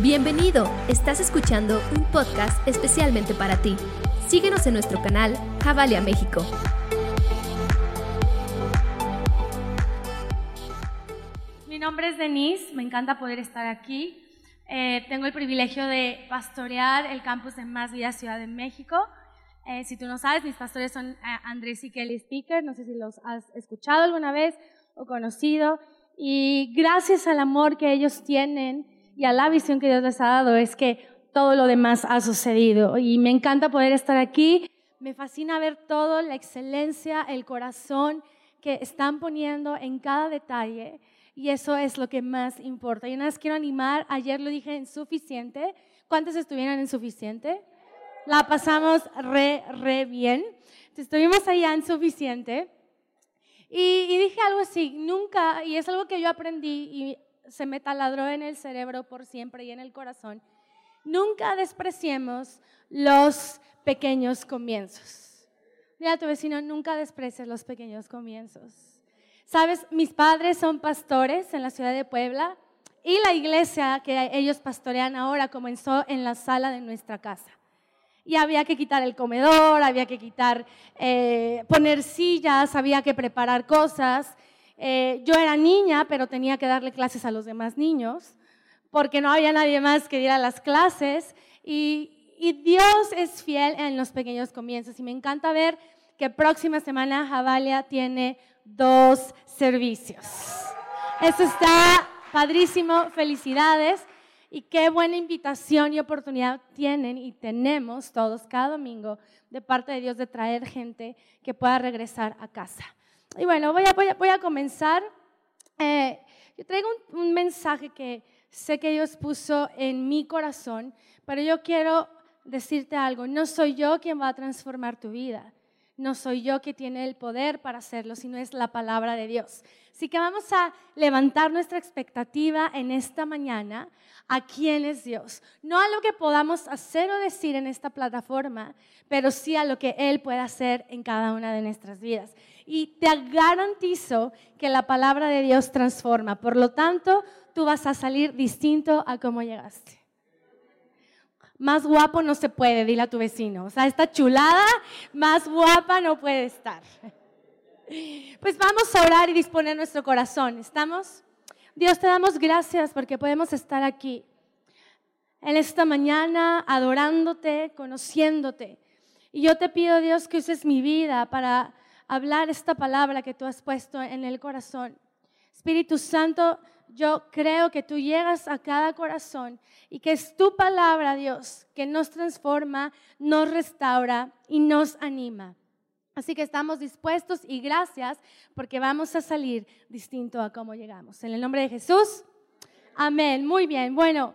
Bienvenido, estás escuchando un podcast especialmente para ti. Síguenos en nuestro canal Javalia México. Mi nombre es Denise, me encanta poder estar aquí. Eh, tengo el privilegio de pastorear el campus de Más Vida Ciudad de México. Eh, si tú no sabes, mis pastores son eh, Andrés y Kelly Speaker, no sé si los has escuchado alguna vez o conocido. Y gracias al amor que ellos tienen y a la visión que Dios les ha dado es que todo lo demás ha sucedido. Y me encanta poder estar aquí. Me fascina ver todo, la excelencia, el corazón que están poniendo en cada detalle. Y eso es lo que más importa. Y una vez quiero animar, ayer lo dije en suficiente. ¿Cuántos estuvieron en suficiente? La pasamos re, re bien. estuvimos allá en suficiente. Y, dije algo así, nunca, y es algo que yo aprendí se me taladró en el cerebro por siempre y en el corazón, nunca despreciemos los pequeños comienzos. Mira a tu vecino, nunca desprecies los pequeños comienzos. Sabes, mis padres son pastores en la ciudad de Puebla y la iglesia que ellos pastorean ahora comenzó en la sala de nuestra casa y había que quitar el comedor, había que quitar, eh, poner sillas, había que preparar cosas. Eh, yo era niña, pero tenía que darle clases a los demás niños, porque no había nadie más que diera las clases. Y, y Dios es fiel en los pequeños comienzos. Y me encanta ver que próxima semana Javalia tiene dos servicios. Eso está padrísimo, felicidades. Y qué buena invitación y oportunidad tienen y tenemos todos cada domingo de parte de Dios de traer gente que pueda regresar a casa. Y bueno, voy a, comenzar. Eh, yo traigo un, un mensaje que sé que Dios puso en mi corazón, pero yo quiero decirte algo. No soy yo quien va a transformar tu vida. No soy yo que tiene el poder para hacerlo, sino es la palabra de Dios. Así que vamos a levantar nuestra expectativa en esta mañana a quién es Dios. No a lo que podamos hacer o decir en esta plataforma, pero sí a lo que Él puede hacer en cada una de nuestras vidas. Y te garantizo que la palabra de Dios transforma. Por lo tanto, tú vas a salir distinto a cómo llegaste. Más guapo no se puede, dile a tu vecino. O sea, esta chulada, más guapa no puede estar. Pues vamos a orar y disponer nuestro corazón. ¿Estamos? Dios, te damos gracias porque podemos estar aquí en esta mañana adorándote, conociéndote. Y yo te pido, Dios, que uses mi vida para hablar esta palabra que tú has puesto en el corazón. Espíritu Santo, yo creo que tú llegas a cada corazón y que es tu palabra, Dios, que nos transforma, nos restaura y nos anima. Así que estamos dispuestos y gracias porque vamos a salir distinto a cómo llegamos. En el nombre de Jesús. Amén. Muy bien. Bueno,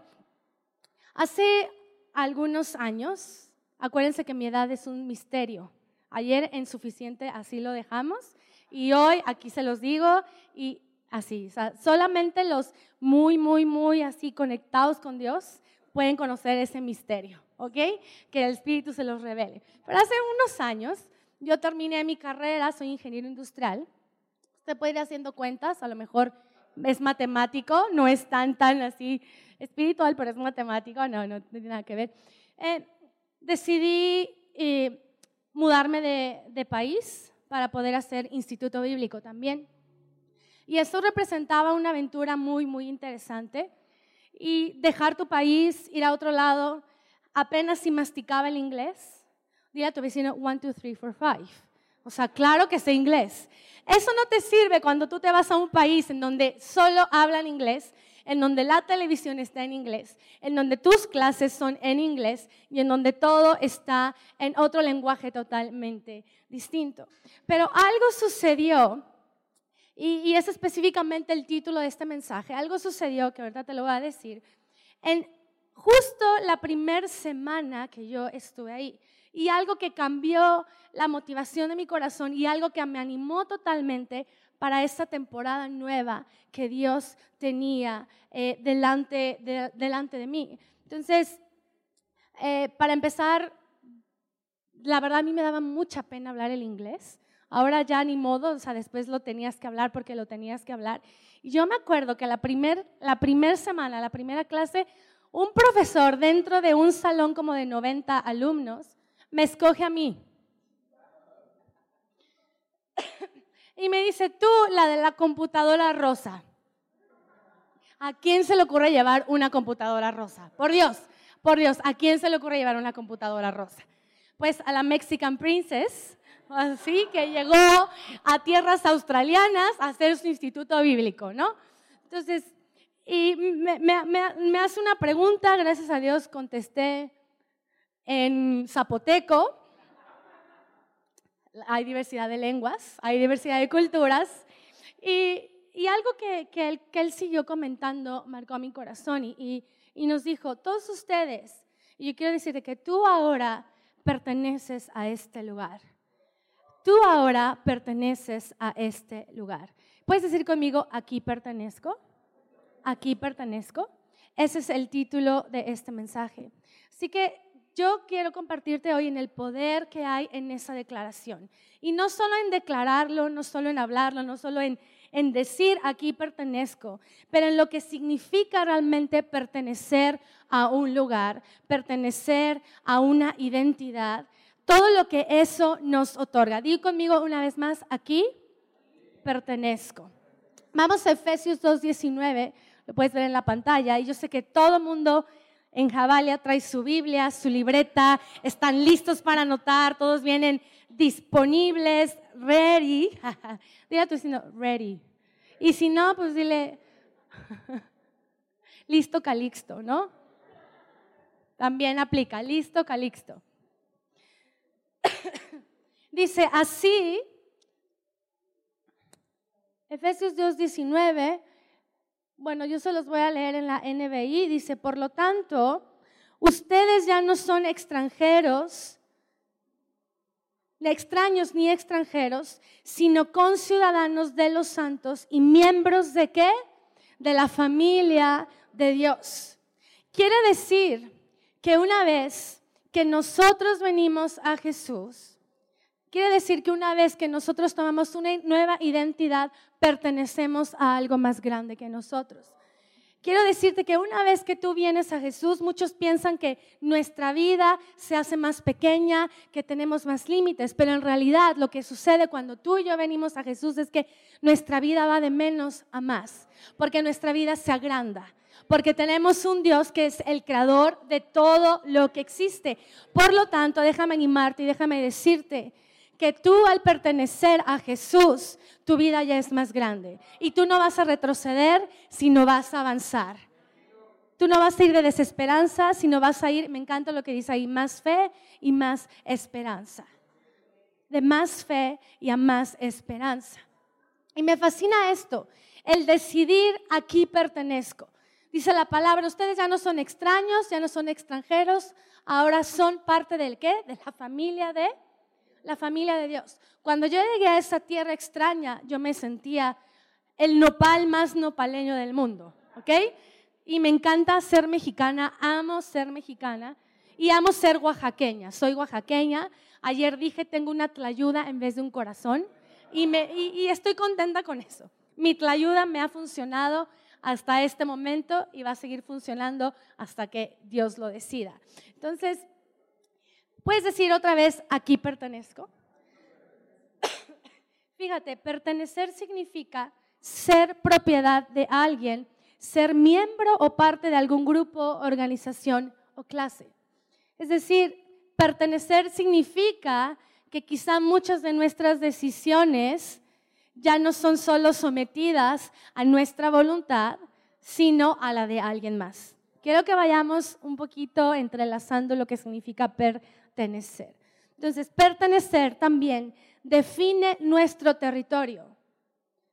hace algunos años, acuérdense que mi edad es un misterio. Ayer en suficiente así lo dejamos y hoy aquí se los digo y así. solamente los muy, muy, muy así conectados con Dios pueden conocer ese misterio, ¿ok? Que el Espíritu se los revele. Pero hace unos años yo terminé mi carrera, soy ingeniero industrial. Usted puede ir haciendo cuentas, a lo mejor es matemático, no es tan, tan así espiritual, pero es matemático, no, no tiene nada que ver. Eh, decidí eh, mudarme de, de país para poder hacer instituto bíblico también. Y eso representaba una aventura muy, muy interesante. Y dejar tu país, ir a otro lado, apenas si masticaba el inglés, Dile a tu vecino, one, two, three, four, five. O sea, claro que sé inglés. Eso no te sirve cuando tú te vas a un país en donde solo hablan inglés, en donde la televisión está en inglés, en donde tus clases son en inglés y en donde todo está en otro lenguaje totalmente distinto. Pero algo sucedió, y, y es específicamente el título de este mensaje, algo sucedió que ahorita te lo voy a decir, en justo la primera semana que yo estuve ahí y algo que cambió la motivación de mi corazón y algo que me animó totalmente para esta temporada nueva que Dios tenía eh, delante, de, delante de mí. Entonces, eh, para empezar, la verdad a mí me daba mucha pena hablar el inglés. Ahora ya ni modo, o sea, después lo tenías que hablar porque lo tenías que hablar. Y yo me acuerdo que la primera la primer semana, la primera clase, un profesor dentro de un salón como de 90 alumnos me escoge a mí. Y me dice, tú, la de la computadora rosa. ¿A quién se le ocurre llevar una computadora rosa? Por Dios, por Dios, ¿a quién se le ocurre llevar una computadora rosa? Pues a la Mexican Princess, así que llegó a tierras australianas a hacer su instituto bíblico, ¿no? Entonces, y me, hace una pregunta, gracias a Dios contesté en zapoteco. Hay diversidad de lenguas, hay diversidad de culturas. Y, algo que, él, que, él, siguió comentando marcó mi corazón y, y nos dijo, todos ustedes, y yo quiero decirte que tú ahora perteneces a este lugar. Tú ahora perteneces a este lugar. ¿Puedes decir conmigo, aquí pertenezco? aquí pertenezco. Ese es el título de este mensaje. Así que yo quiero compartirte hoy en el poder que hay en esa declaración. Y no solo en declararlo, no solo en hablarlo, no solo en, en decir aquí pertenezco, pero en lo que significa realmente pertenecer a un lugar, pertenecer a una identidad, todo lo que eso nos otorga. Digo conmigo una vez más, aquí pertenezco. Vamos a Efesios 2.19 lo puedes ver en la pantalla. Y yo sé que todo mundo en Javalia trae su Biblia, su libreta, están listos para anotar, todos vienen disponibles, ready. dile a tu vecino, ready. Y si no, pues dile, listo Calixto, ¿no? También aplica, listo Calixto. Dice, así, Efesios 2, 19, bueno, yo se los voy a leer en la NBI. Dice, por lo tanto, ustedes ya no son extranjeros, ni extraños ni extranjeros, sino conciudadanos de los santos y miembros de qué? De la familia de Dios. Quiere decir que una vez que nosotros venimos a Jesús, Quiere decir que una vez que nosotros tomamos una nueva identidad, pertenecemos a algo más grande que nosotros. Quiero decirte que una vez que tú vienes a Jesús, muchos piensan que nuestra vida se hace más pequeña, que tenemos más límites, pero en realidad lo que sucede cuando tú y yo venimos a Jesús es que nuestra vida va de menos a más, porque nuestra vida se agranda, porque tenemos un Dios que es el creador de todo lo que existe. Por lo tanto, déjame animarte y déjame decirte que tú al pertenecer a Jesús, tu vida ya es más grande. Y tú no vas a retroceder, sino vas a avanzar. Tú no vas a ir de desesperanza, sino vas a ir, me encanta lo que dice ahí, más fe y más esperanza. De más fe y a más esperanza. Y me fascina esto, el decidir aquí pertenezco. Dice la palabra, ustedes ya no son extraños, ya no son extranjeros, ahora son parte del qué? De la familia de la familia de Dios. Cuando yo llegué a esa tierra extraña, yo me sentía el nopal más nopaleño del mundo, ¿ok? Y me encanta ser mexicana, amo ser mexicana y amo ser oaxaqueña. Soy oaxaqueña. Ayer dije, tengo una tlayuda en vez de un corazón y, me, y estoy contenta con eso. Mi tlayuda me ha funcionado hasta este momento y va a seguir funcionando hasta que Dios lo decida. Entonces, ¿Puedes decir otra vez, aquí pertenezco? Fíjate, pertenecer significa ser propiedad de alguien, ser miembro o parte de algún grupo, organización o clase. Es decir, pertenecer significa que quizá muchas de nuestras decisiones ya no son solo sometidas a nuestra voluntad, sino a la de alguien más. Quiero que vayamos un poquito entrelazando lo que significa pertenecer pertenecer. Entonces, pertenecer también define nuestro territorio.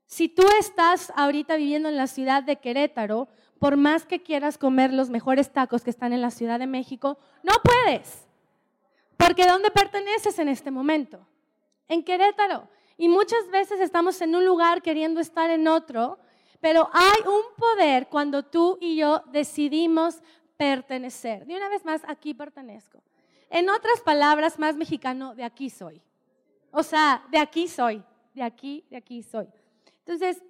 Si tú estás ahorita viviendo en la ciudad de Querétaro, por más que quieras comer los mejores tacos que están en la Ciudad de México, no puedes. Porque ¿dónde perteneces en este momento? En Querétaro. Y muchas veces estamos en un lugar queriendo estar en otro, pero hay un poder cuando tú y yo decidimos pertenecer. De una vez más, aquí pertenezco. En otras palabras, más mexicano, de aquí soy. O sea, de aquí soy, de aquí, de aquí soy. Entonces,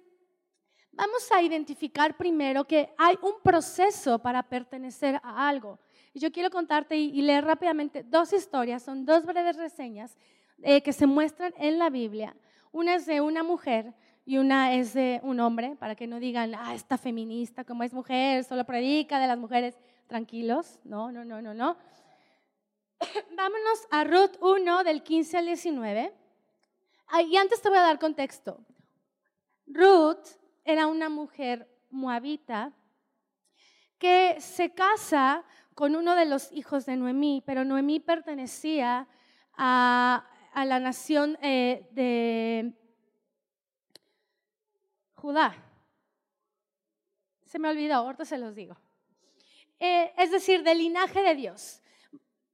Vamos a identificar primero que hay un proceso para pertenecer a algo. Y yo quiero contarte y, leer rápidamente dos historias, son dos breves reseñas eh, que se muestran en la Biblia. Una es de una mujer y una es de un hombre, para que no digan, ah, esta feminista, como es mujer, solo predica de las mujeres. Tranquilos, no, no, no, no, no. Vámonos a Ruth 1 del 15 al 19. Y antes te voy a dar contexto. Ruth era una mujer moabita que se casa con uno de los hijos de Noemí, pero Noemí pertenecía a, la nación eh, de Judá. Se me olvidó, ahorita se los digo. Eh, es decir, del linaje de Dios.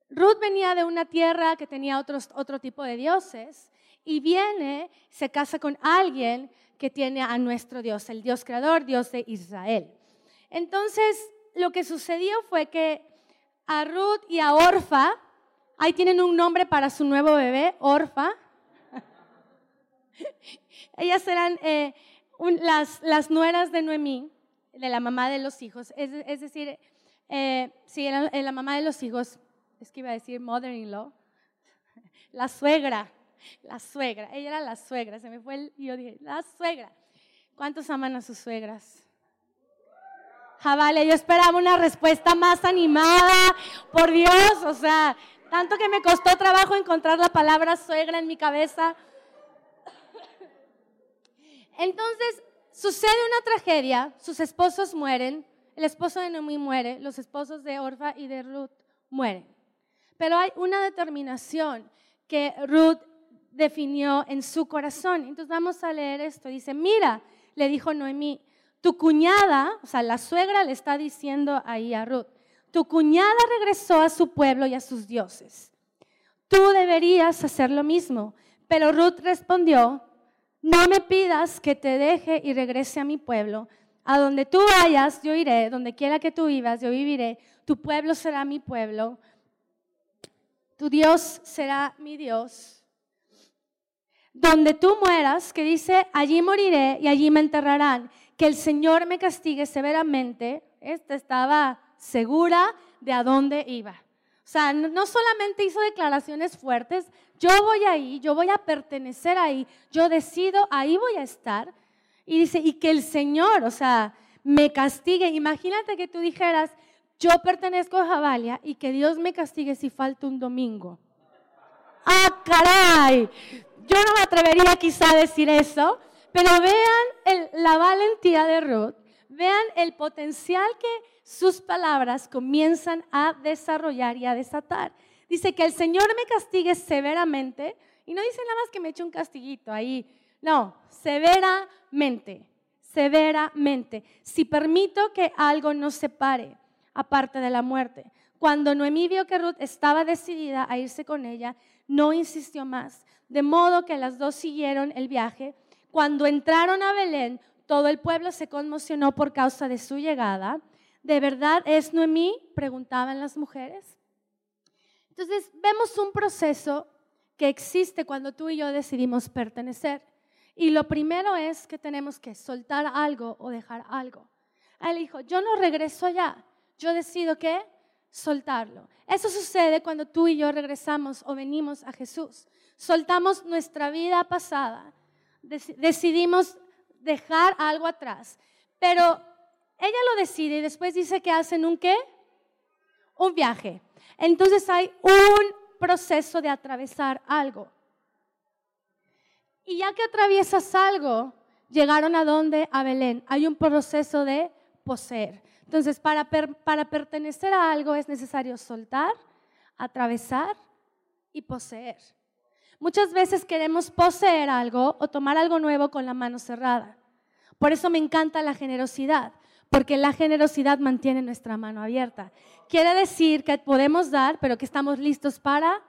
Ruth venía de una tierra que tenía otro tipo de dioses y viene, se casa con alguien que tiene a nuestro Dios, el Dios creador, Dios de Israel. Entonces, lo que sucedió fue que a Ruth y a Orfa, ahí tienen un nombre para su nuevo bebé, Orfa. Ellas eran eh, las, las, nueras de Noemí, de la mamá de los hijos. Es, decir, eh, sí, era la mamá de los hijos, es que iba a decir mother-in-law, la suegra la suegra. Ella era la suegra. Se me fue el, y yo dije, la suegra. ¿Cuántos aman a sus suegras? Javale, yo esperaba una respuesta más animada. Por Dios, o sea, tanto que me costó trabajo encontrar la palabra suegra en mi cabeza. Entonces, sucede una tragedia, sus esposos mueren, el esposo de Noemí muere, los esposos de Orfa y de Ruth mueren. Pero hay una determinación que Ruth definió en su corazón. Entonces vamos a leer esto. Dice, mira, le dijo Noemí, tu cuñada, o sea, la suegra le está diciendo ahí a Ruth, tu cuñada regresó a su pueblo y a sus dioses. Tú deberías hacer lo mismo. Pero Ruth respondió, no me pidas que te deje y regrese a mi pueblo. A donde tú vayas, yo iré. Donde quiera que tú vivas, yo viviré. Tu pueblo será mi pueblo. Tu Dios será mi Dios donde tú mueras, que dice, allí moriré y allí me enterrarán, que el Señor me castigue severamente, esta estaba segura de a dónde iba. O sea, no solamente hizo declaraciones fuertes, yo voy ahí, yo voy a pertenecer ahí, yo decido, ahí voy a estar. Y dice, y que el Señor, o sea, me castigue. Imagínate que tú dijeras, yo pertenezco a Javalia y que Dios me castigue si falta un domingo. ¡Ah, caray! Yo no me atrevería quizá a decir eso, pero vean la valentía de Ruth, vean el potencial que sus palabras comienzan a desarrollar y a desatar. Dice que el Señor me castigue severamente, y no dice nada más que me eche un castiguito ahí, no, severamente, severamente, si permito que algo nos separe, aparte de la muerte. Cuando Noemí vio que Ruth estaba decidida a irse con ella, no insistió más, de modo que las dos siguieron el viaje. Cuando entraron a Belén, todo el pueblo se conmocionó por causa de su llegada. ¿De verdad es Noemí? preguntaban las mujeres. Entonces vemos un proceso que existe cuando tú y yo decidimos pertenecer. Y lo primero es que tenemos que soltar algo o dejar algo. Él dijo, yo no regreso allá, yo decido que soltarlo. Eso sucede cuando tú y yo regresamos o venimos a Jesús. Soltamos nuestra vida pasada, decidimos dejar algo atrás, pero ella lo decide y después dice que hacen un qué? Un viaje. Entonces hay un proceso de atravesar algo. Y ya que atraviesas algo, llegaron a dónde? A Belén. Hay un proceso de poseer. Entonces, para, para pertenecer a algo es necesario soltar, atravesar y poseer. Muchas veces queremos poseer algo o tomar algo nuevo con la mano cerrada. Por eso me encanta la generosidad, porque la generosidad mantiene nuestra mano abierta. Quiere decir que podemos dar, pero que estamos listos para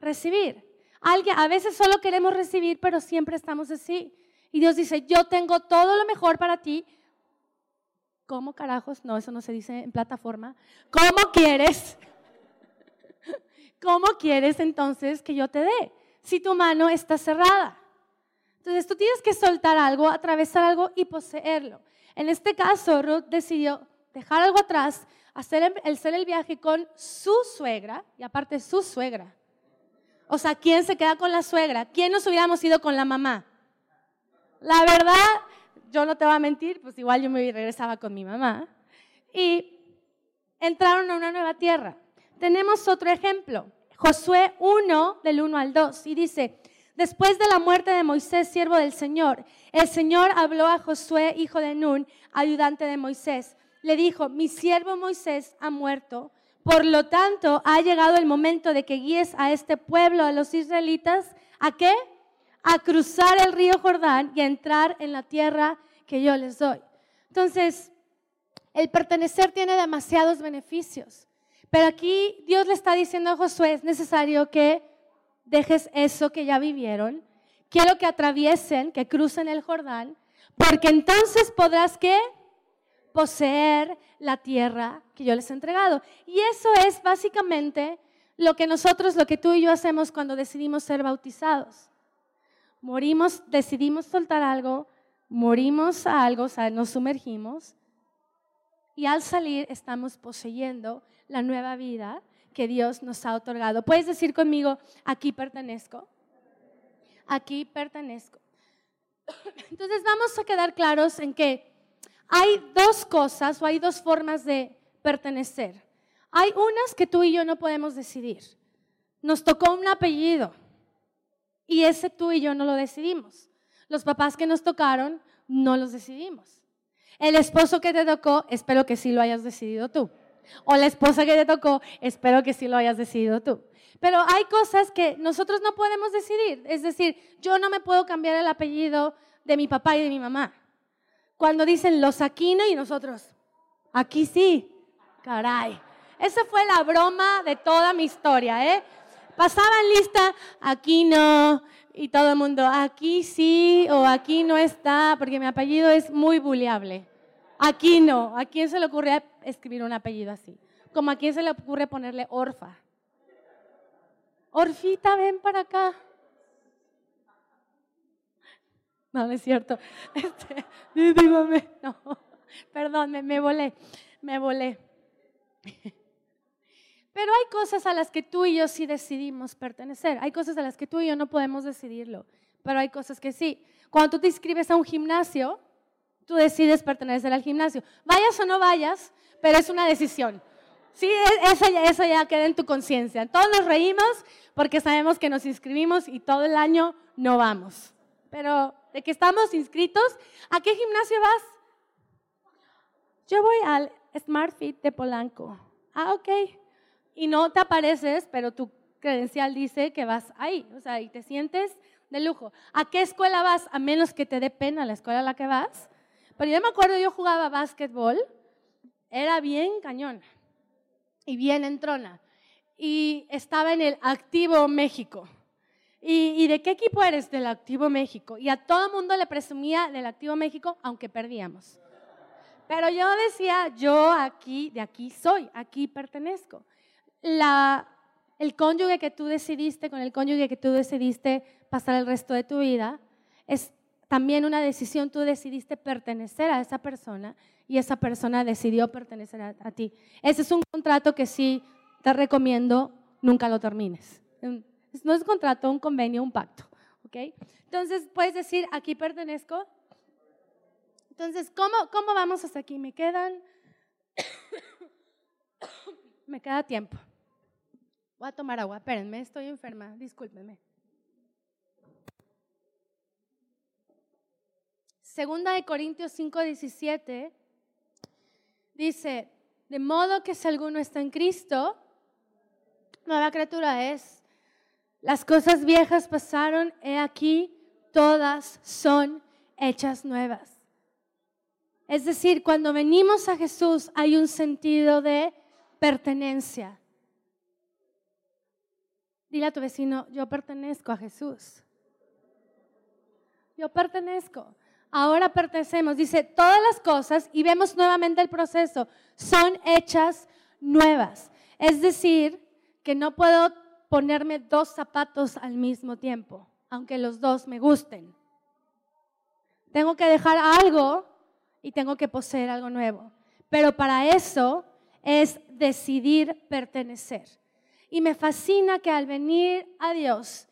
recibir. Alguien, a veces solo queremos recibir, pero siempre estamos así. Y Dios dice, yo tengo todo lo mejor para ti, ¿Cómo carajos? No, eso no se dice en plataforma. ¿Cómo quieres? ¿Cómo quieres entonces que yo te dé? Si tu mano está cerrada. Entonces tú tienes que soltar algo, atravesar algo y poseerlo. En este caso, Ruth decidió dejar algo atrás, hacer el, hacer el viaje con su suegra, y aparte su suegra. O sea, ¿quién se queda con la suegra? ¿Quién nos hubiéramos ido con la mamá? La verdad, yo no te voy a mentir, pues igual yo me regresaba con mi mamá. Y entraron a una nueva tierra. Tenemos otro ejemplo, Josué 1 del 1 al 2, y dice, después de la muerte de Moisés, siervo del Señor, el Señor habló a Josué, hijo de Nun, ayudante de Moisés. Le dijo, mi siervo Moisés ha muerto, por lo tanto ha llegado el momento de que guíes a este pueblo, a los israelitas, ¿a qué? A cruzar el río Jordán y a entrar en la tierra que yo les doy. Entonces, el pertenecer tiene demasiados beneficios. Pero aquí Dios le está diciendo a Josué, es necesario que dejes eso que ya vivieron. Quiero que atraviesen, que crucen el Jordán, porque entonces podrás que poseer la tierra que yo les he entregado. Y eso es básicamente lo que nosotros, lo que tú y yo hacemos cuando decidimos ser bautizados. Morimos, decidimos soltar algo, morimos a algo, o sea, nos sumergimos y al salir estamos poseyendo la nueva vida que Dios nos ha otorgado. ¿Puedes decir conmigo, aquí pertenezco? Aquí pertenezco. Entonces vamos a quedar claros en que hay dos cosas o hay dos formas de pertenecer. Hay unas que tú y yo no podemos decidir. Nos tocó un apellido y ese tú y yo no lo decidimos. Los papás que nos tocaron no los decidimos. El esposo que te tocó, espero que sí lo hayas decidido tú. O la esposa que te tocó, espero que sí lo hayas decidido tú. Pero hay cosas que nosotros no podemos decidir. Es decir, yo no me puedo cambiar el apellido de mi papá y de mi mamá. Cuando dicen los Aquino y nosotros, aquí sí, caray. Esa fue la broma de toda mi historia, ¿eh? Pasaban lista, Aquino, y todo el mundo, aquí sí o aquí no está, porque mi apellido es muy buleable. Aquí no. ¿A quién se le ocurre escribir un apellido así? Como a quién se le ocurre ponerle Orfa. Orfita, ven para acá. No, no es cierto. Este, dígame. No, perdón, me, me volé. Me volé. Pero hay cosas a las que tú y yo sí decidimos pertenecer. Hay cosas a las que tú y yo no podemos decidirlo. Pero hay cosas que sí. Cuando tú te inscribes a un gimnasio, tú decides pertenecer al gimnasio. Vayas o no vayas, pero es una decisión. Sí, e, eso ya, queda en tu conciencia. Todos nos reímos porque sabemos que nos inscribimos y todo el año no vamos. Pero de que estamos inscritos, ¿a qué gimnasio vas? Yo voy al Smart Fit de Polanco. Ah, ok y no te apareces, pero tu credencial dice que vas ahí, o sea, y te sientes de lujo. ¿A qué escuela vas? A menos que te dé pena la escuela a la que vas. Pero yo me acuerdo, yo jugaba básquetbol, era bien cañón y bien entrona. Y estaba en el Activo México. ¿Y, ¿Y, de qué equipo eres? Del Activo México. Y a todo mundo le presumía del Activo México, aunque perdíamos. Pero yo decía, yo aquí, de aquí soy, aquí pertenezco el cónyuge que tú decidiste, con el cónyuge que tú decidiste pasar el resto de tu vida, es también una decisión, tú decidiste pertenecer a esa persona y esa persona decidió pertenecer a, ti. Ese es un contrato que sí te recomiendo, nunca lo termines. No es un contrato, un convenio, un pacto. ¿okay? Entonces, puedes decir, aquí pertenezco. Entonces, ¿cómo, cómo vamos hasta aquí? Me quedan, me queda tiempo. Voy a tomar agua, espérenme, estoy enferma, discúlpenme. Segunda de Corintios 5, 17 dice, de modo que si alguno está en Cristo, nueva criatura es. Las cosas viejas pasaron, he aquí, todas son hechas nuevas. Es decir, cuando venimos a Jesús hay un sentido de pertenencia. Dile a tu vecino, yo pertenezco a Jesús. Yo pertenezco. Ahora pertenecemos. Dice, todas las cosas, y vemos nuevamente el proceso, son hechas nuevas. Es decir, que no puedo ponerme dos zapatos al mismo tiempo, aunque los dos me gusten. Tengo que dejar algo y tengo que poseer algo nuevo. Pero para eso es decidir pertenecer. Y me fascina que al venir a Dios,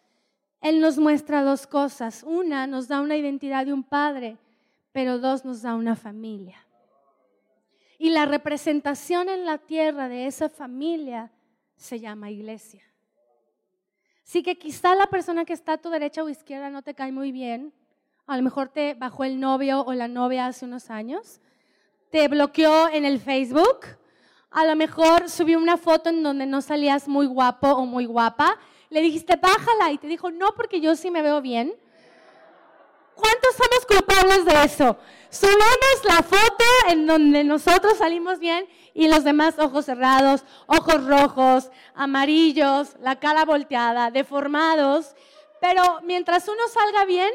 Él nos muestra dos cosas. Una, nos da una identidad de un padre, pero dos, nos da una familia. Y la representación en la tierra de esa familia se llama iglesia. Así que quizá la persona que está a tu derecha o izquierda no te cae muy bien. A lo mejor te bajó el novio o la novia hace unos años. Te bloqueó en el Facebook. A lo mejor subió una foto en donde no salías muy guapo o muy guapa. Le dijiste, bájala. Y te dijo, no, porque yo sí me veo bien. ¿Cuántos somos culpables de eso? Subimos la foto en donde nosotros salimos bien y los demás ojos cerrados, ojos rojos, amarillos, la cara volteada, deformados. Pero mientras uno salga bien,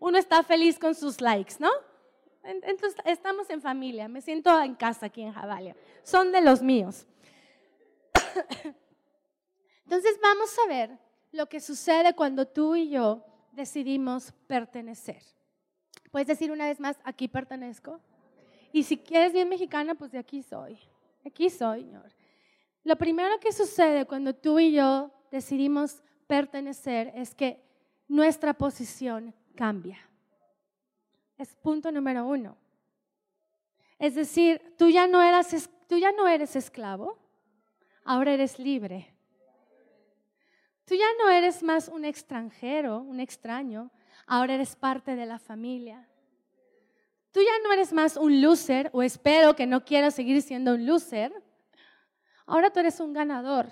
uno está feliz con sus likes, ¿no? Entonces estamos en familia, me siento en casa aquí en Javalia. Son de los míos. Entonces vamos a ver lo que sucede cuando tú y yo decidimos pertenecer. Puedes decir una vez más, aquí pertenezco. Y si quieres bien mexicana, pues de aquí soy. Aquí soy, Señor. Lo primero que sucede cuando tú y yo decidimos pertenecer es que nuestra posición cambia. Es punto número uno. Es decir, tú ya no, eras, tú ya no eres esclavo, ahora eres libre. Tú ya no eres más un extranjero, un extraño, ahora eres parte de la familia. Tú ya no eres más un loser, o espero que no quieras seguir siendo un loser. Ahora tú eres un ganador.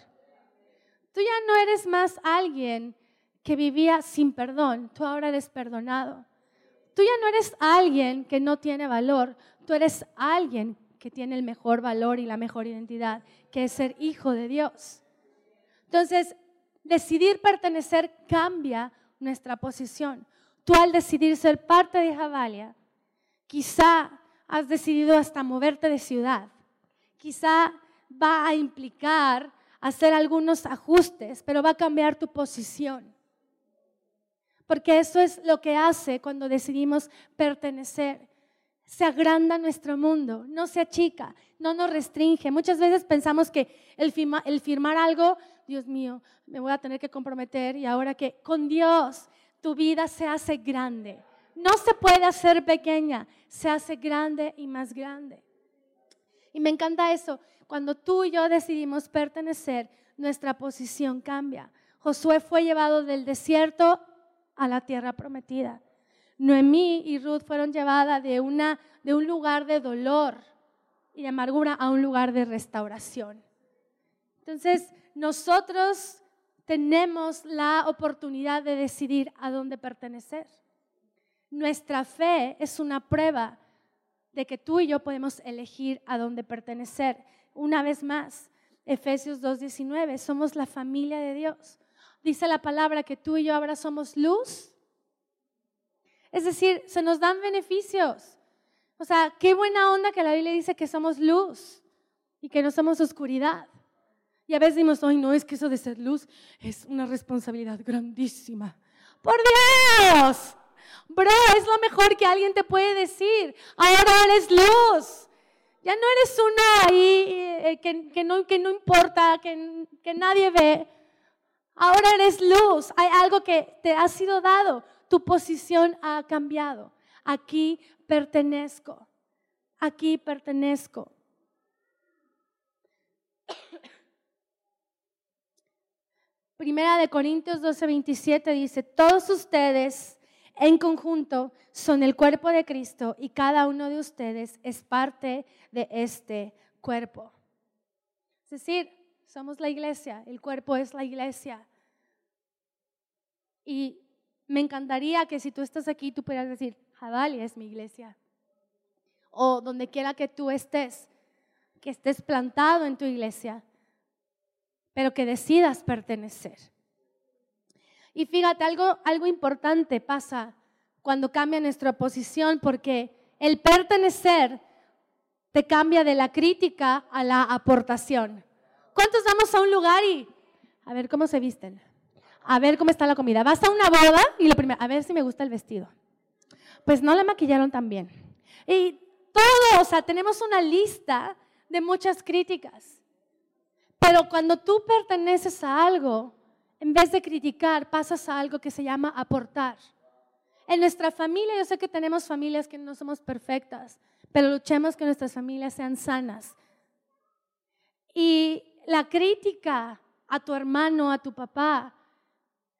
Tú ya no eres más alguien que vivía sin perdón, tú ahora eres perdonado. Tú ya no eres alguien que no tiene valor, tú eres alguien que tiene el mejor valor y la mejor identidad, que es ser hijo de Dios. Entonces, decidir pertenecer cambia nuestra posición. Tú al decidir ser parte de Javalia, quizá has decidido hasta moverte de ciudad. Quizá va a implicar hacer algunos ajustes, pero va a cambiar tu posición. Porque eso es lo que hace cuando decidimos pertenecer. Se agranda nuestro mundo, no se achica, no nos restringe. Muchas veces pensamos que el, firmar algo Dios mío, me voy a tener que comprometer y ahora que con Dios tu vida se hace grande. No se puede hacer pequeña, se hace grande y más grande. Y me encanta eso. Cuando tú y yo decidimos pertenecer, nuestra posición cambia. Josué fue llevado del desierto a la tierra prometida. Noemí y Ruth fueron llevadas de, una, de un lugar de dolor y de amargura a un lugar de restauración. Entonces, nosotros tenemos la oportunidad de decidir a dónde pertenecer. Nuestra fe es una prueba de que tú y yo podemos elegir a dónde pertenecer. Una vez más, Efesios 2.19, somos la familia de Dios. Dice la palabra que tú y yo ahora somos luz. Es decir, se nos dan beneficios. O sea, qué buena onda que la Biblia dice que somos luz y que no somos oscuridad. Y a veces decimos, ay, no, es que eso de ser luz es una responsabilidad grandísima. Por Dios, bro, es lo mejor que alguien te puede decir. Ahora eres luz. Ya no eres una ahí eh, que, no, importa, que nadie ve. Ahora eres luz. Hay algo que te ha sido dado. Tu posición ha cambiado. Aquí pertenezco. Aquí pertenezco. Primera de Corintios 12, 27 dice, todos ustedes en conjunto son el cuerpo de Cristo y cada uno de ustedes es parte de este cuerpo. Es decir, somos la iglesia, el cuerpo es la iglesia. Y me encantaría que si tú estás aquí, tú pudieras decir, Javalia es mi iglesia. O donde quiera que tú estés, que estés plantado en tu iglesia pero que decidas pertenecer. Y fíjate, algo, algo importante pasa cuando cambia nuestra posición, porque el pertenecer te cambia de la crítica a la aportación. ¿Cuántos vamos a un lugar y a ver cómo se visten? A ver cómo está la comida. Vas a una boda y lo primero, a ver si me gusta el vestido. pues no la maquillaron tan bien. Y todo, o sea, tenemos una lista de muchas críticas. Pero cuando tú perteneces a algo, en vez de criticar, pasas a algo que se llama aportar. En nuestra familia, yo sé que tenemos familias que no somos perfectas, pero luchemos que nuestras familias sean sanas. Y la crítica a tu hermano, a tu papá,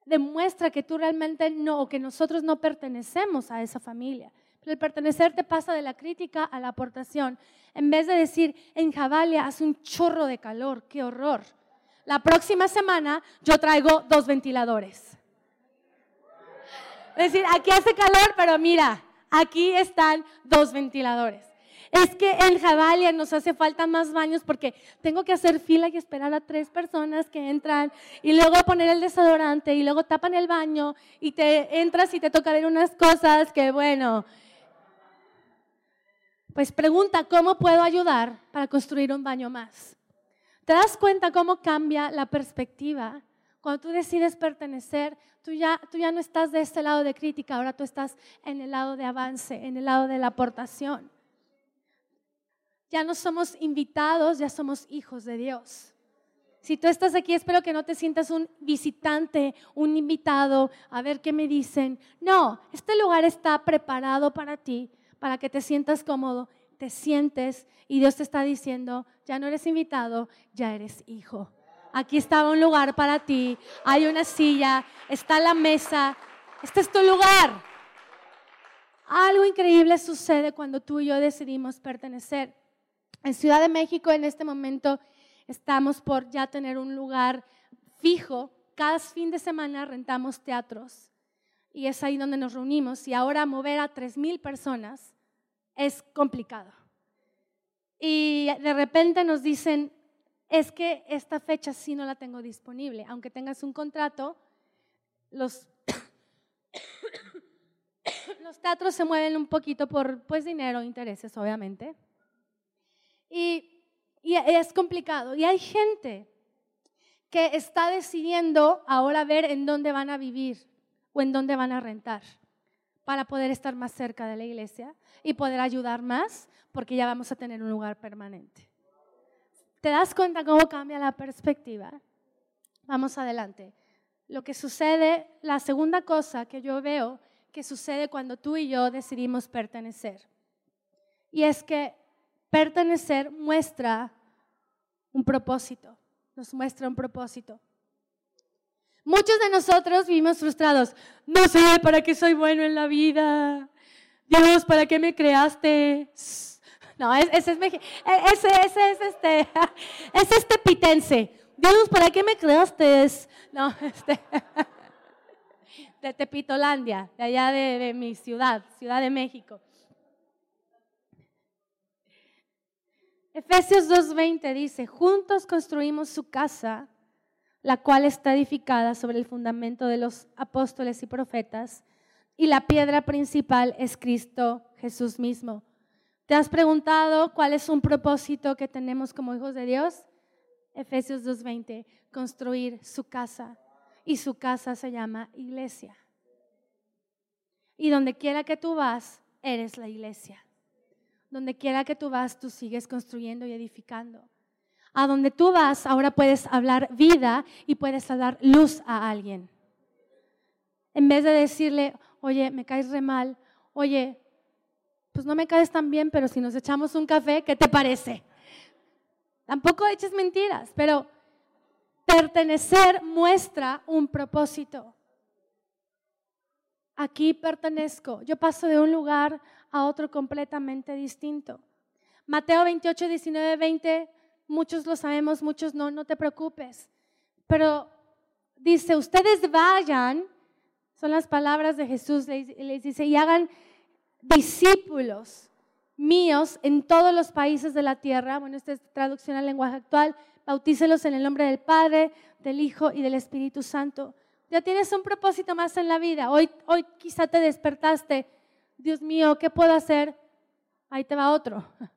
demuestra que tú realmente no, o que nosotros no pertenecemos a esa familia. Pero el pertenecer te pasa de la crítica a la aportación. En vez de decir, en Javalia hace un chorro de calor, qué horror. La próxima semana yo traigo dos ventiladores. Es decir, aquí hace calor, pero mira, aquí están dos ventiladores. Es que en Javalia nos hace falta más baños porque tengo que hacer fila y esperar a tres personas que entran y luego poner el desodorante y luego tapan el baño y te entras y te toca ver unas cosas que, bueno, pues pregunta, ¿cómo puedo ayudar para construir un baño más? ¿Te das cuenta cómo cambia la perspectiva? Cuando tú decides pertenecer, tú ya, tú ya no estás de este lado de crítica, ahora tú estás en el lado de avance, en el lado de la aportación. Ya no somos invitados, ya somos hijos de Dios. Si tú estás aquí, espero que no te sientas un visitante, un invitado, a ver qué me dicen. No, este lugar está preparado para ti, para que te sientas cómodo, te sientes y Dios te está diciendo, ya no eres invitado, ya eres hijo. Aquí estaba un lugar para ti, hay una silla, está la mesa, este es tu lugar. Algo increíble sucede cuando tú y yo decidimos pertenecer. En Ciudad de México en este momento estamos por ya tener un lugar fijo. Cada fin de semana rentamos teatros y es ahí donde nos reunimos. Y ahora mover a 3.000 personas es complicado. Y de repente nos dicen, es que esta fecha sí no la tengo disponible. Aunque tengas un contrato, los, los teatros se mueven un poquito por pues, dinero, intereses, obviamente. Y, es complicado. Y hay gente que está decidiendo ahora ver en dónde van a vivir o en dónde van a rentar para poder estar más cerca de la iglesia y poder ayudar más porque ya vamos a tener un lugar permanente. ¿Te das cuenta cómo cambia la perspectiva? Vamos adelante. Lo que sucede, la segunda cosa que yo veo que sucede cuando tú y yo decidimos pertenecer. Y es que pertenecer muestra un propósito, nos muestra un propósito. Muchos de nosotros vivimos frustrados. No sé para qué soy bueno en la vida. Dios, ¿para qué me creaste? No, ese es, ese, ese es este, es este pitense. Dios, ¿para qué me creaste? No, este, de Tepitolandia, de allá de mi ciudad, Ciudad de México. Efesios 2.20 dice, juntos construimos su casa, la cual está edificada sobre el fundamento de los apóstoles y profetas, y la piedra principal es Cristo Jesús mismo. ¿Te has preguntado cuál es un propósito que tenemos como hijos de Dios? Efesios 2.20, construir su casa. Y su casa se llama iglesia. Y donde quiera que tú vas, eres la iglesia. Donde quiera que tú vas, tú sigues construyendo y edificando. A donde tú vas, ahora puedes hablar vida y puedes dar luz a alguien. En vez de decirle, oye, me caes re mal, oye, pues no me caes tan bien, pero si nos echamos un café, ¿qué te parece? Tampoco eches mentiras, pero pertenecer muestra un propósito. Aquí pertenezco. Yo paso de un lugar a otro completamente distinto. Mateo 28, 19, 20, muchos lo sabemos, muchos no, no te preocupes. Pero dice, ustedes vayan, son las palabras de Jesús, les, dice, y hagan discípulos míos en todos los países de la tierra. Bueno, esta es traducción al lenguaje actual. Bautícelos en el nombre del Padre, del Hijo y del Espíritu Santo. Ya tienes un propósito más en la vida. Hoy, hoy quizá te despertaste Dios mío, ¿qué puedo hacer? Ahí te va otro.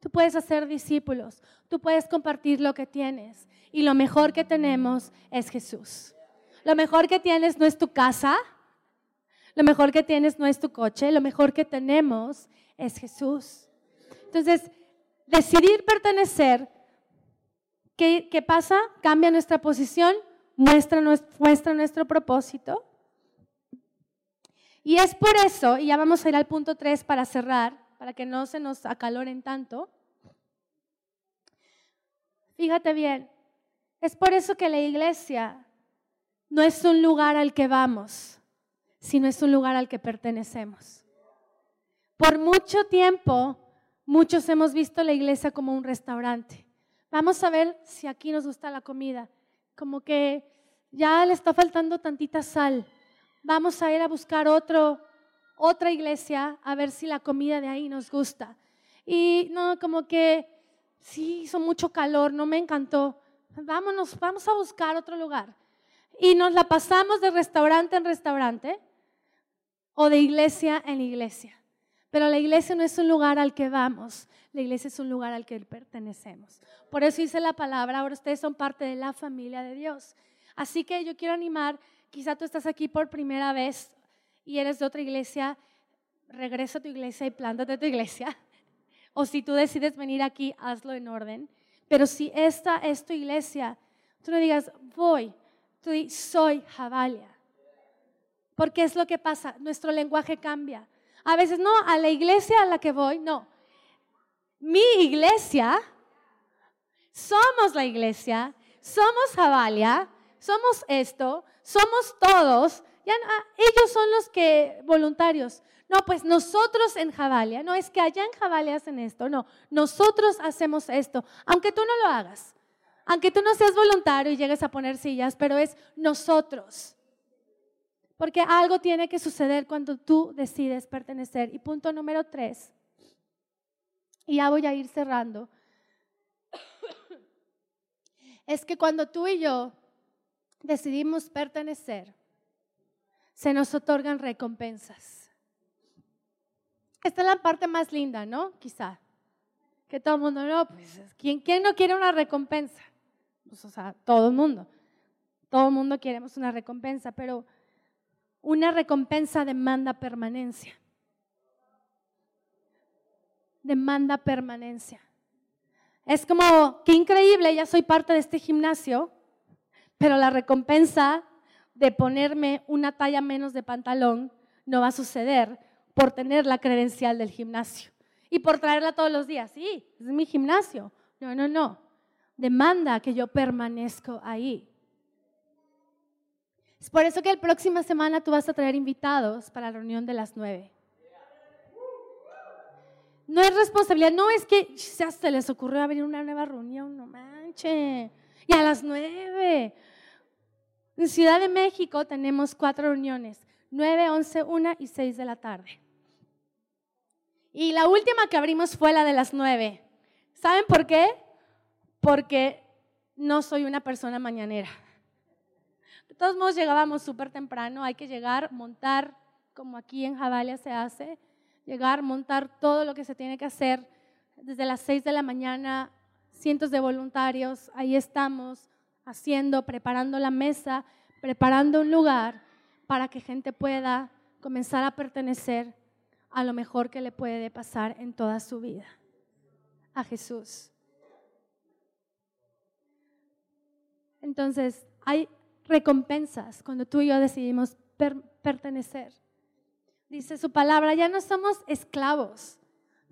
Tú puedes hacer discípulos, tú puedes compartir lo que tienes y lo mejor que tenemos es Jesús. Lo mejor que tienes no es tu casa, lo mejor que tienes no es tu coche, lo mejor que tenemos es Jesús. Entonces, decidir pertenecer, ¿qué, qué pasa? Cambia nuestra posición, muestra, muestra nuestro propósito. Y es por eso, y ya vamos a ir al punto 3 para cerrar, para que no se nos acaloren tanto. Fíjate bien, es por eso que la iglesia no es un lugar al que vamos, sino es un lugar al que pertenecemos. Por mucho tiempo, muchos hemos visto la iglesia como un restaurante. Vamos a ver si aquí nos gusta la comida. Como que ya le está faltando tantita sal. Vamos a ir a buscar otro, otra iglesia a ver si la comida de ahí nos gusta. Y no, como que sí, hizo mucho calor, no me encantó. Vámonos, vamos a buscar otro lugar y nos la pasamos de restaurante en restaurante o de iglesia en iglesia. Pero la iglesia no es un lugar al que vamos, la iglesia es un lugar al que pertenecemos. Por eso dice la palabra, ahora ustedes son parte de la familia de Dios. Así que yo quiero animar, quizá tú estás aquí por primera vez y eres de otra iglesia, regresa a tu iglesia y plántate a tu iglesia. O si tú decides venir aquí, hazlo en orden. Pero si esta es tu iglesia, tú no digas, voy, Tú soy Javalia. Porque es lo que pasa, nuestro lenguaje cambia. A veces no, a la iglesia a la que voy, no. Mi iglesia, somos la iglesia, somos Javalia, somos esto, somos todos. Ya, ah, ellos son los que voluntarios. No, pues nosotros en Javalia, no es que allá en Javalia hacen esto, no, nosotros hacemos esto, aunque tú no lo hagas. Aunque tú no seas voluntario y llegues a poner sillas, pero es nosotros. Porque algo tiene que suceder cuando tú decides pertenecer. Y punto número tres, y ya voy a ir cerrando, es que cuando tú y yo decidimos pertenecer, se nos otorgan recompensas. Esta es la parte más linda, ¿no? Quizá. Que todo el mundo, no, pues, ¿quién, ¿quién no quiere una recompensa? Pues, o sea, todo el mundo. Todo el mundo queremos una recompensa, pero una recompensa demanda permanencia. Demanda permanencia. Es como, qué increíble, ya soy parte de este gimnasio, pero la recompensa de ponerme una talla menos de pantalón no va a suceder por tener la credencial del gimnasio y por traerla todos los días. Sí, es mi gimnasio. No, no, no demanda que yo permanezco ahí. Es por eso que la próxima semana tú vas a traer invitados para la reunión de las nueve. No es responsabilidad, no es que se les ocurrió abrir una nueva reunión, no manche. Y a las nueve. En Ciudad de México tenemos cuatro reuniones, nueve, once, una y seis de la tarde. Y la última que abrimos fue la de las nueve. ¿Saben por qué? porque no soy una persona mañanera. De todos modos, llegábamos súper temprano, hay que llegar, montar, como aquí en Javalia se hace, llegar, montar todo lo que se tiene que hacer. Desde las 6 de la mañana, cientos de voluntarios, ahí estamos haciendo, preparando la mesa, preparando un lugar para que gente pueda comenzar a pertenecer a lo mejor que le puede pasar en toda su vida, a Jesús. Entonces, hay recompensas cuando tú y yo decidimos pertenecer. Dice su palabra, ya no somos esclavos.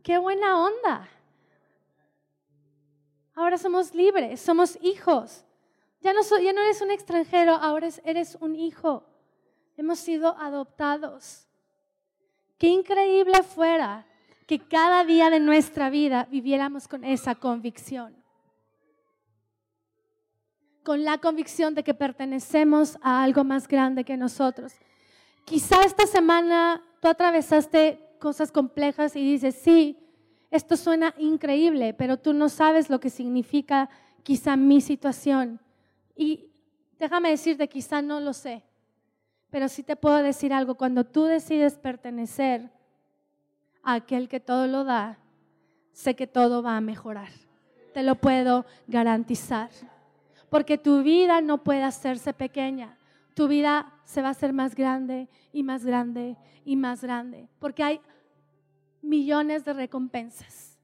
Qué buena onda. Ahora somos libres, somos hijos. Ya no, eres un extranjero, ahora eres un hijo. Hemos sido adoptados. Qué increíble fuera que cada día de nuestra vida viviéramos con esa convicción con la convicción de que pertenecemos a algo más grande que nosotros. Quizá esta semana tú atravesaste cosas complejas y dices, sí, esto suena increíble, pero tú no sabes lo que significa quizá mi situación. Y déjame decirte, quizá no lo sé, pero sí te puedo decir algo, cuando tú decides pertenecer a aquel que todo lo da, sé que todo va a mejorar. Te lo puedo garantizar porque tu vida no puede hacerse pequeña, tu vida se va a hacer más grande y más grande y más grande, porque hay millones de recompensas.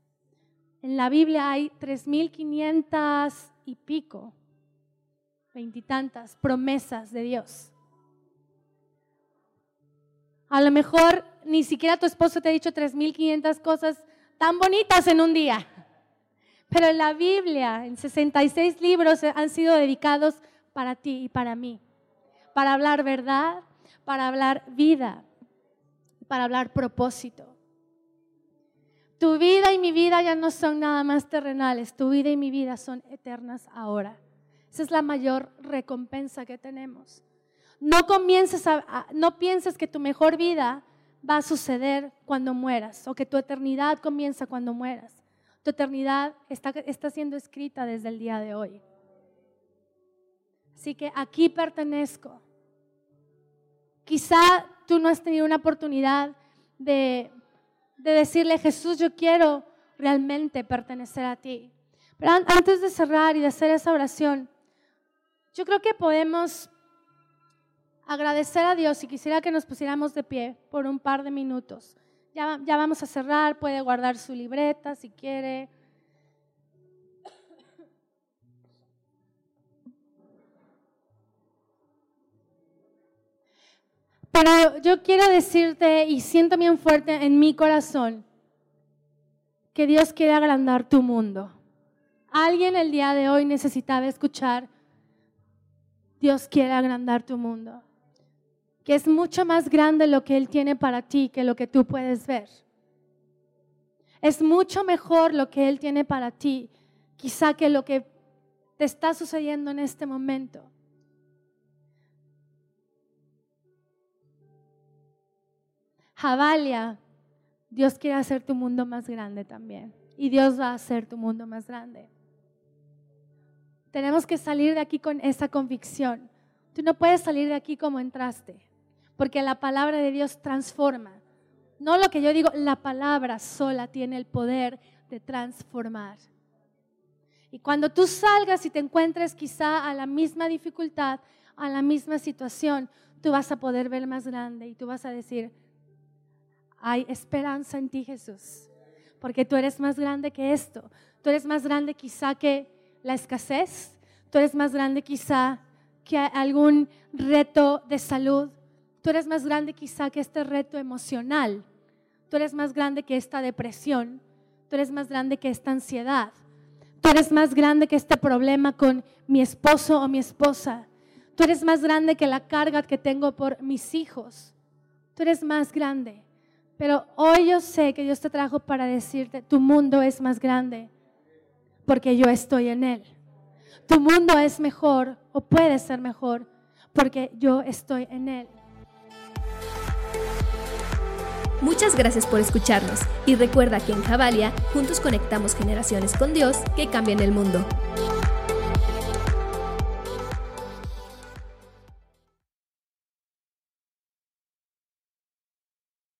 En la Biblia hay 3.500 y pico, veintitantas promesas de Dios. A lo mejor ni siquiera tu esposo te ha dicho 3.500 cosas tan bonitas en un día. Pero en la Biblia, en 66 libros han sido dedicados para ti y para mí. Para hablar verdad, para hablar vida, para hablar propósito. Tu vida y mi vida ya no son nada más terrenales, tu vida y mi vida son eternas ahora. Esa es la mayor recompensa que tenemos. No comiences a, no pienses que tu mejor vida va a suceder cuando mueras o que tu eternidad comienza cuando mueras. Tu eternidad está, está siendo escrita desde el día de hoy. Así que aquí pertenezco. Quizá tú no has tenido una oportunidad de, de decirle, Jesús, yo quiero realmente pertenecer a ti. Pero antes de cerrar y de hacer esa oración, yo creo que podemos agradecer a Dios y quisiera que nos pusiéramos de pie por un par de minutos. Ya, ya vamos a cerrar, puede guardar su libreta si quiere. Pero yo quiero decirte y siento bien fuerte en mi corazón que Dios quiere agrandar tu mundo. Alguien el día de hoy necesitaba escuchar, Dios quiere agrandar tu mundo que es mucho más grande lo que Él tiene para ti que lo que tú puedes ver. Es mucho mejor lo que Él tiene para ti, quizá que lo que te está sucediendo en este momento. Javalia, Dios quiere hacer tu mundo más grande también. Y Dios va a hacer tu mundo más grande. Tenemos que salir de aquí con esa convicción. Tú no puedes salir de aquí como entraste porque la palabra de Dios transforma. No lo que yo digo, la palabra sola tiene el poder de transformar. Y cuando tú salgas y te encuentres quizá a la misma dificultad, a la misma situación, tú vas a poder ver más grande y tú vas a decir, hay esperanza en ti Jesús, porque tú eres más grande que esto, tú eres más grande quizá que la escasez, tú eres más grande quizá que algún reto de salud, Tú eres más grande quizá que este reto emocional. Tú eres más grande que esta depresión. Tú eres más grande que esta ansiedad. Tú eres más grande que este problema con mi esposo o mi esposa. Tú eres más grande que la carga que tengo por mis hijos. Tú eres más grande. Pero hoy yo sé que Dios te trajo para decirte, tu mundo es más grande porque yo estoy en él. Tu mundo es mejor o puede ser mejor porque yo estoy en él. Muchas gracias por escucharnos y recuerda que en Javalia juntos conectamos generaciones con Dios que cambian el mundo.